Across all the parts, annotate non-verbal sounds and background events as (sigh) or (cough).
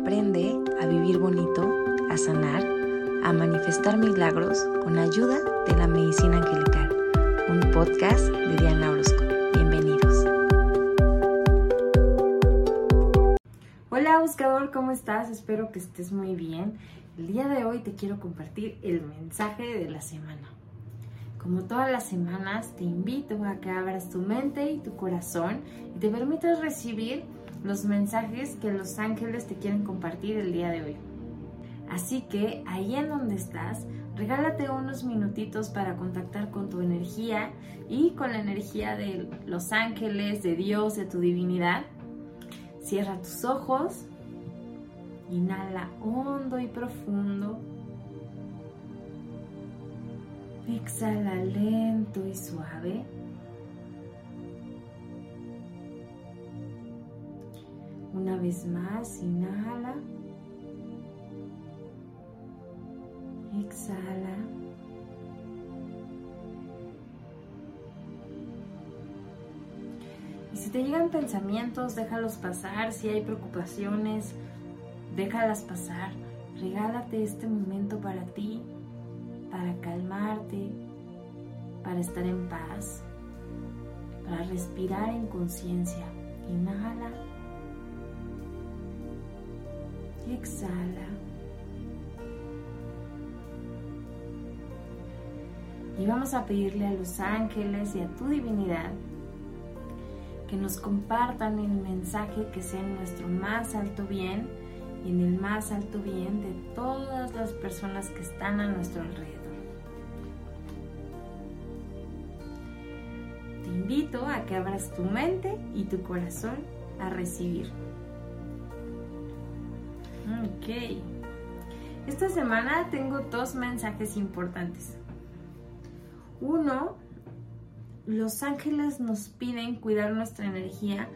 Aprende a vivir bonito, a sanar, a manifestar milagros con ayuda de la medicina angelical. Un podcast de Diana Orozco. Bienvenidos. Hola buscador, ¿cómo estás? Espero que estés muy bien. El día de hoy te quiero compartir el mensaje de la semana. Como todas las semanas, te invito a que abras tu mente y tu corazón y te permitas recibir los mensajes que los ángeles te quieren compartir el día de hoy. Así que ahí en donde estás, regálate unos minutitos para contactar con tu energía y con la energía de los ángeles, de Dios, de tu divinidad. Cierra tus ojos, inhala hondo y profundo. Exhala lento y suave. Una vez más, inhala. Exhala. Y si te llegan pensamientos, déjalos pasar. Si hay preocupaciones, déjalas pasar. Regálate este momento para ti, para calmarte, para estar en paz, para respirar en conciencia. Inhala. Exhala. Y vamos a pedirle a los ángeles y a tu divinidad que nos compartan el mensaje que sea en nuestro más alto bien y en el más alto bien de todas las personas que están a nuestro alrededor. Te invito a que abras tu mente y tu corazón a recibir. Ok. Esta semana tengo dos mensajes importantes. Uno, los ángeles nos piden cuidar nuestra energía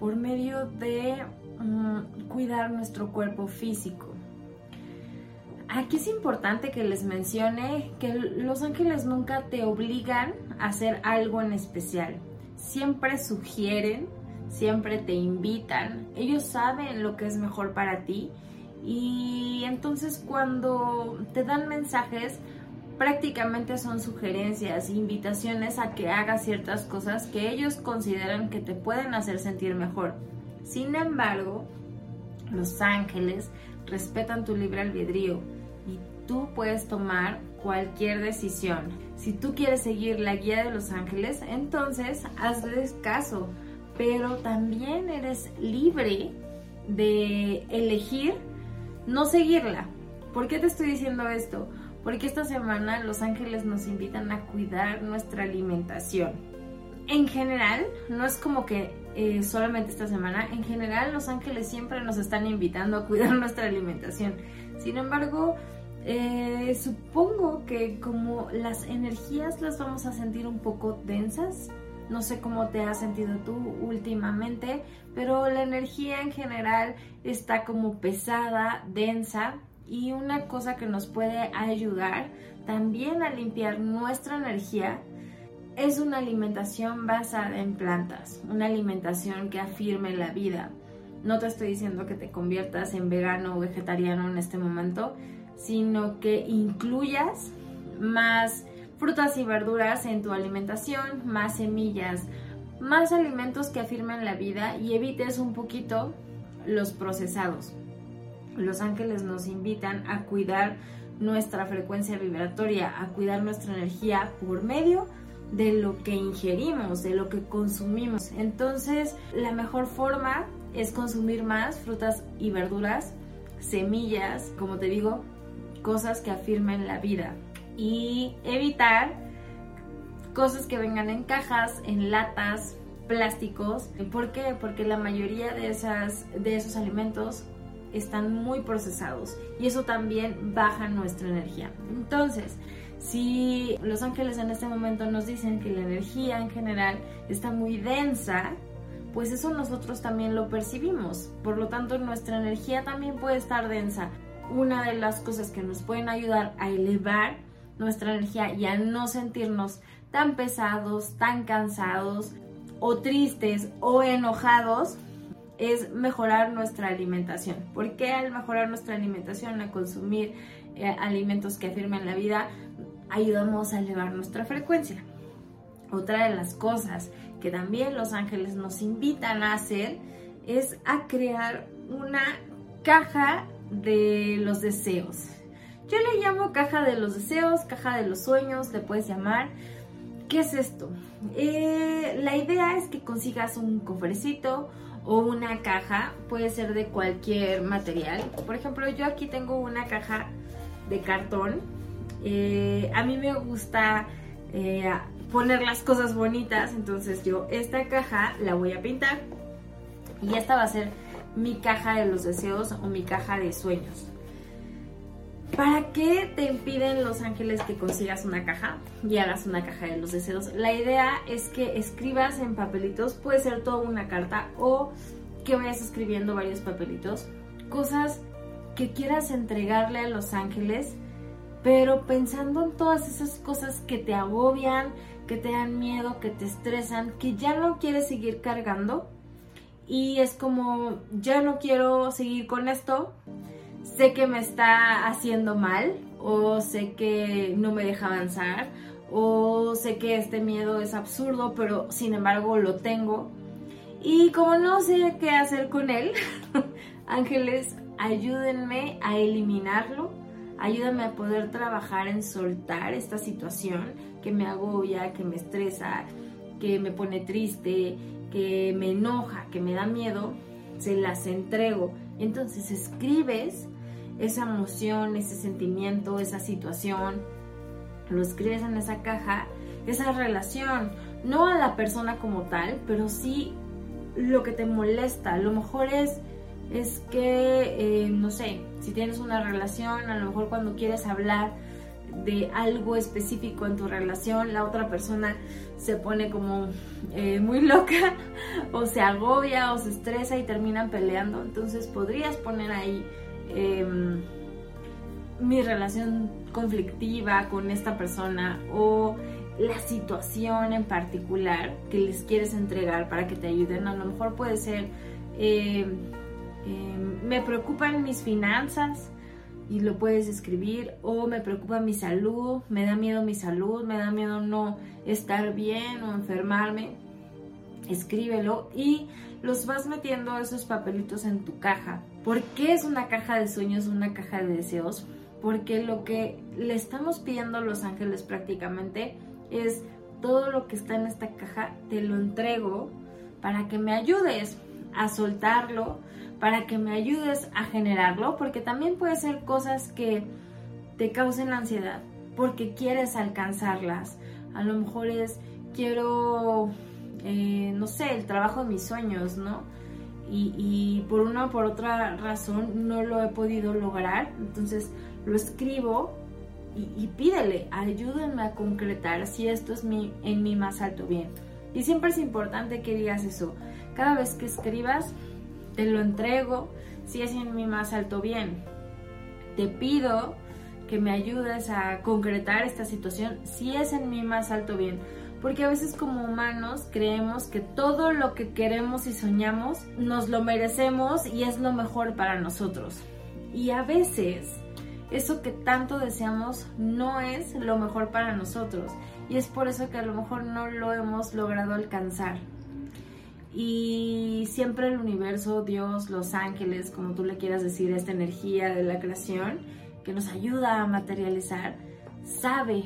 por medio de mm, cuidar nuestro cuerpo físico. Aquí es importante que les mencione que los ángeles nunca te obligan a hacer algo en especial. Siempre sugieren, siempre te invitan. Ellos saben lo que es mejor para ti y entonces cuando te dan mensajes, prácticamente son sugerencias, invitaciones a que hagas ciertas cosas que ellos consideran que te pueden hacer sentir mejor. Sin embargo, los ángeles respetan tu libre albedrío y tú puedes tomar cualquier decisión. Si tú quieres seguir la guía de los ángeles, entonces hazles caso, pero también eres libre de elegir no seguirla. ¿Por qué te estoy diciendo esto? Porque esta semana los ángeles nos invitan a cuidar nuestra alimentación. En general, no es como que eh, solamente esta semana, en general los ángeles siempre nos están invitando a cuidar (laughs) nuestra alimentación. Sin embargo, eh, supongo que como las energías las vamos a sentir un poco densas, no sé cómo te has sentido tú últimamente, pero la energía en general está como pesada, densa y una cosa que nos puede ayudar también a limpiar nuestra energía es una alimentación basada en plantas, una alimentación que afirme la vida. No te estoy diciendo que te conviertas en vegano o vegetariano en este momento, sino que incluyas más frutas y verduras en tu alimentación, más semillas, más alimentos que afirmen la vida y evites un poquito los procesados. Los ángeles nos invitan a cuidar nuestra frecuencia vibratoria, a cuidar nuestra energía por medio de lo que ingerimos, de lo que consumimos. Entonces, la mejor forma es consumir más frutas y verduras, semillas, como te digo, cosas que afirmen la vida y evitar cosas que vengan en cajas, en latas, plásticos. ¿Por qué? Porque la mayoría de, esas, de esos alimentos están muy procesados y eso también baja nuestra energía. Entonces, si los ángeles en este momento nos dicen que la energía en general está muy densa, pues eso nosotros también lo percibimos. Por lo tanto, nuestra energía también puede estar densa. Una de las cosas que nos pueden ayudar a elevar nuestra energía y a no sentirnos tan pesados, tan cansados o tristes o enojados es mejorar nuestra alimentación. ¿Por qué al mejorar nuestra alimentación, a consumir eh, alimentos que afirman la vida, ayudamos a elevar nuestra frecuencia? Otra de las cosas que también los ángeles nos invitan a hacer es a crear una caja de los deseos. Yo le llamo caja de los deseos, caja de los sueños, le puedes llamar. ¿Qué es esto? Eh, la idea es que consigas un cofrecito o una caja, puede ser de cualquier material. Por ejemplo, yo aquí tengo una caja de cartón. Eh, a mí me gusta eh, poner las cosas bonitas, entonces yo esta caja la voy a pintar y esta va a ser mi caja de los deseos o mi caja de sueños. ¿Para qué te impiden los ángeles que consigas una caja y hagas una caja de los deseos? La idea es que escribas en papelitos, puede ser toda una carta o que vayas escribiendo varios papelitos, cosas que quieras entregarle a los ángeles, pero pensando en todas esas cosas que te agobian, que te dan miedo, que te estresan, que ya no quieres seguir cargando y es como, ya no quiero seguir con esto, sé que me está haciendo mal o sé que no me deja avanzar o sé que este miedo es absurdo, pero sin embargo lo tengo. Y como no sé qué hacer con él, (laughs) ángeles, ayúdenme a eliminarlo, ayúdame a poder trabajar en soltar esta situación que me agobia, que me estresa, que me pone triste, que me enoja, que me da miedo, se las entrego. Entonces escribes esa emoción, ese sentimiento, esa situación, lo escribes en esa caja, esa relación, no a la persona como tal, pero sí lo que te molesta. Lo mejor es, es que, eh, no sé, si tienes una relación, a lo mejor cuando quieres hablar de algo específico en tu relación, la otra persona se pone como eh, muy loca (laughs) o se agobia o se estresa y terminan peleando. Entonces podrías poner ahí em, mi relación conflictiva con esta persona o la situación en particular que les quieres entregar para que te ayuden. A lo mejor puede ser, em, em, me preocupan mis finanzas y lo puedes escribir o me preocupa mi salud, me da miedo mi salud, me da miedo no estar bien o enfermarme. Escríbelo y los vas metiendo esos papelitos en tu caja. ¿Por qué es una caja de sueños, una caja de deseos? Porque lo que le estamos pidiendo a los ángeles prácticamente es todo lo que está en esta caja, te lo entrego para que me ayudes a soltarlo, para que me ayudes a generarlo, porque también puede ser cosas que te causen ansiedad, porque quieres alcanzarlas. A lo mejor es, quiero, eh, no sé, el trabajo de mis sueños, ¿no? Y, por una o por otra razón no lo he podido lograr, entonces lo escribo y, pídele, ayúdenme a concretar si esto es mi, en mi más alto bien. Y siempre es importante que digas eso. Cada vez que escribas, te lo entrego si es en mi más alto bien. Te pido que me ayudes a concretar esta situación si es en mi más alto bien. Porque a veces como humanos creemos que todo lo que queremos y soñamos nos lo merecemos y es lo mejor para nosotros. Y a veces eso que tanto deseamos no es lo mejor para nosotros. Y es por eso que a lo mejor no lo hemos logrado alcanzar. Y siempre el universo, Dios, los ángeles, como tú le quieras decir, esta energía de la creación que nos ayuda a materializar, sabe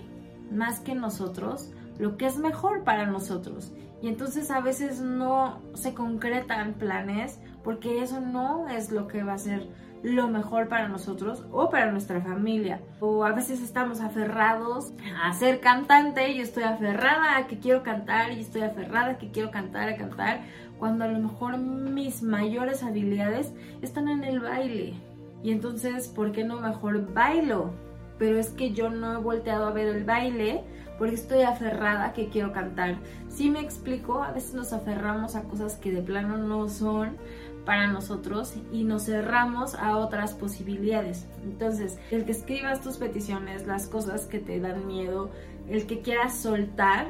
más que nosotros lo que es mejor para nosotros. Y entonces a veces no se concretan planes porque eso no es lo que va a ser lo mejor para nosotros o para nuestra familia. O a veces estamos aferrados a ser cantante y estoy aferrada a que quiero cantar y estoy aferrada a que quiero cantar, a cantar, cuando a lo mejor mis mayores habilidades están en el baile. Y entonces, ¿por qué no mejor bailo? Pero es que yo no he volteado a ver el baile porque estoy aferrada que quiero cantar. Si me explico, a veces nos aferramos a cosas que de plano no son para nosotros y nos cerramos a otras posibilidades. Entonces, el que escribas tus peticiones, las cosas que te dan miedo, el que quieras soltar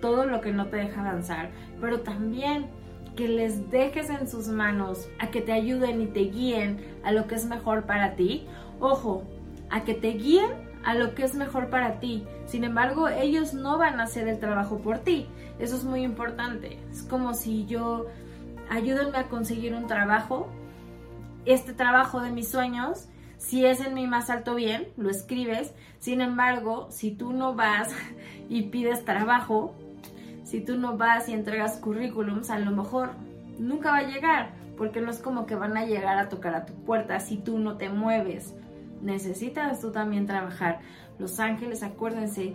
todo lo que no te deja avanzar, pero también que les dejes en sus manos, a que te ayuden y te guíen a lo que es mejor para ti. Ojo, a que te guíen a lo que es mejor para ti. Sin embargo, ellos no van a hacer el trabajo por ti. Eso es muy importante. Es como si yo, ayúdenme a conseguir un trabajo, este trabajo de mis sueños, si es en mi más alto bien, lo escribes. Sin embargo, si tú no vas (laughs) y pides trabajo, si tú no vas y entregas currículums, a lo mejor nunca va a llegar, porque no es como que van a llegar a tocar a tu puerta si tú no te mueves. Necesitas tú también trabajar. Los ángeles, acuérdense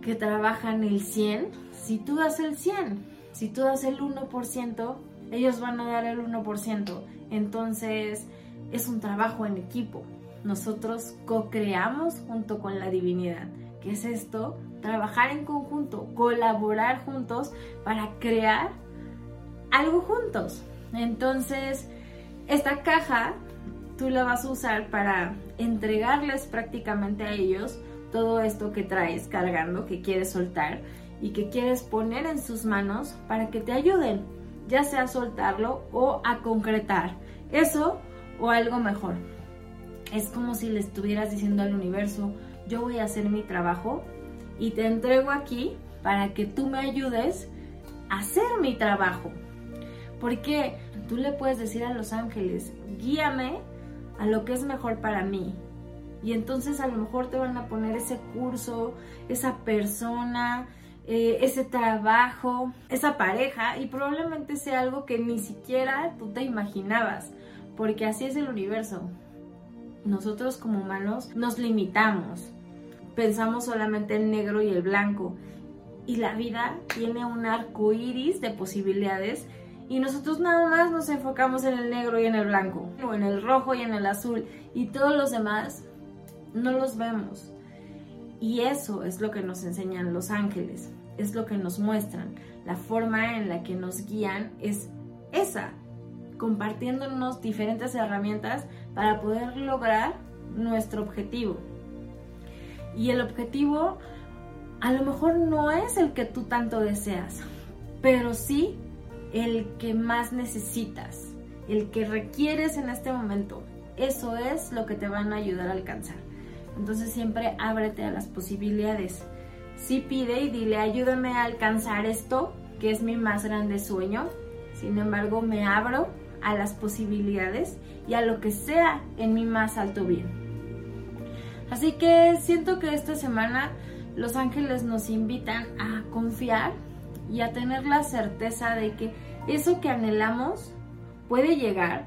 que trabajan el 100. Si tú das el 100, si tú das el 1%, ellos van a dar el 1%. Entonces, es un trabajo en equipo. Nosotros co-creamos junto con la divinidad. ¿Qué es esto? trabajar en conjunto, colaborar juntos para crear algo juntos. Entonces, esta caja tú la vas a usar para entregarles prácticamente a ellos todo esto que traes cargando, que quieres soltar y que quieres poner en sus manos para que te ayuden, ya sea a soltarlo o a concretar eso o algo mejor. Es como si le estuvieras diciendo al universo, yo voy a hacer mi trabajo y te entrego aquí para que tú me ayudes a hacer mi trabajo. Porque tú le puedes decir a los ángeles, guíame a lo que es mejor para mí. Y entonces a lo mejor te van a poner ese curso, esa persona, eh, ese trabajo, esa pareja y probablemente sea algo que ni siquiera tú te imaginabas, porque así es el universo. Nosotros como humanos nos limitamos, pensamos solamente en negro y el blanco. Y la vida tiene un arco iris de posibilidades y nosotros nada más nos enfocamos en el negro y en el blanco, o en el rojo y en el azul, y todos los demás no los vemos. Y eso es lo que nos enseñan los ángeles, es lo que nos muestran. La forma en la que nos guían es esa, compartiéndonos diferentes herramientas para poder lograr nuestro objetivo. Y el objetivo a lo mejor no es el que tú tanto deseas, pero sí el que más necesitas, el que requieres en este momento. Eso es lo que te van a ayudar a alcanzar. Entonces siempre ábrete a las posibilidades. Sí pide y dile, ayúdame a alcanzar esto, que es mi más grande sueño. Sin embargo, me abro a las posibilidades y a lo que sea en mi más alto bien. Así que siento que esta semana los ángeles nos invitan a confiar y a tener la certeza de que eso que anhelamos puede llegar,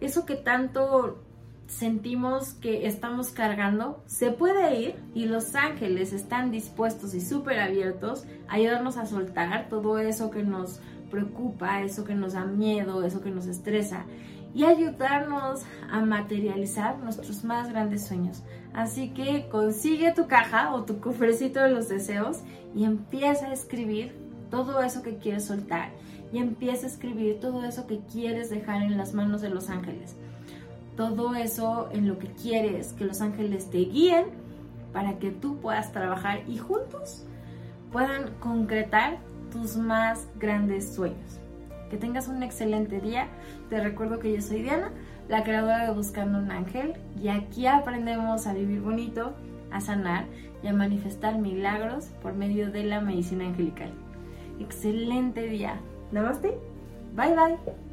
eso que tanto sentimos que estamos cargando, se puede ir y los ángeles están dispuestos y súper abiertos a ayudarnos a soltar todo eso que nos preocupa, eso que nos da miedo, eso que nos estresa y ayudarnos a materializar nuestros más grandes sueños. Así que consigue tu caja o tu cofrecito de los deseos y empieza a escribir todo eso que quieres soltar y empieza a escribir todo eso que quieres dejar en las manos de los ángeles. Todo eso en lo que quieres que los ángeles te guíen para que tú puedas trabajar y juntos puedan concretar tus más grandes sueños. Que tengas un excelente día. Te recuerdo que yo soy Diana, la creadora de Buscando un Ángel, y aquí aprendemos a vivir bonito, a sanar y a manifestar milagros por medio de la medicina angelical. Excelente día. Namaste. Bye bye.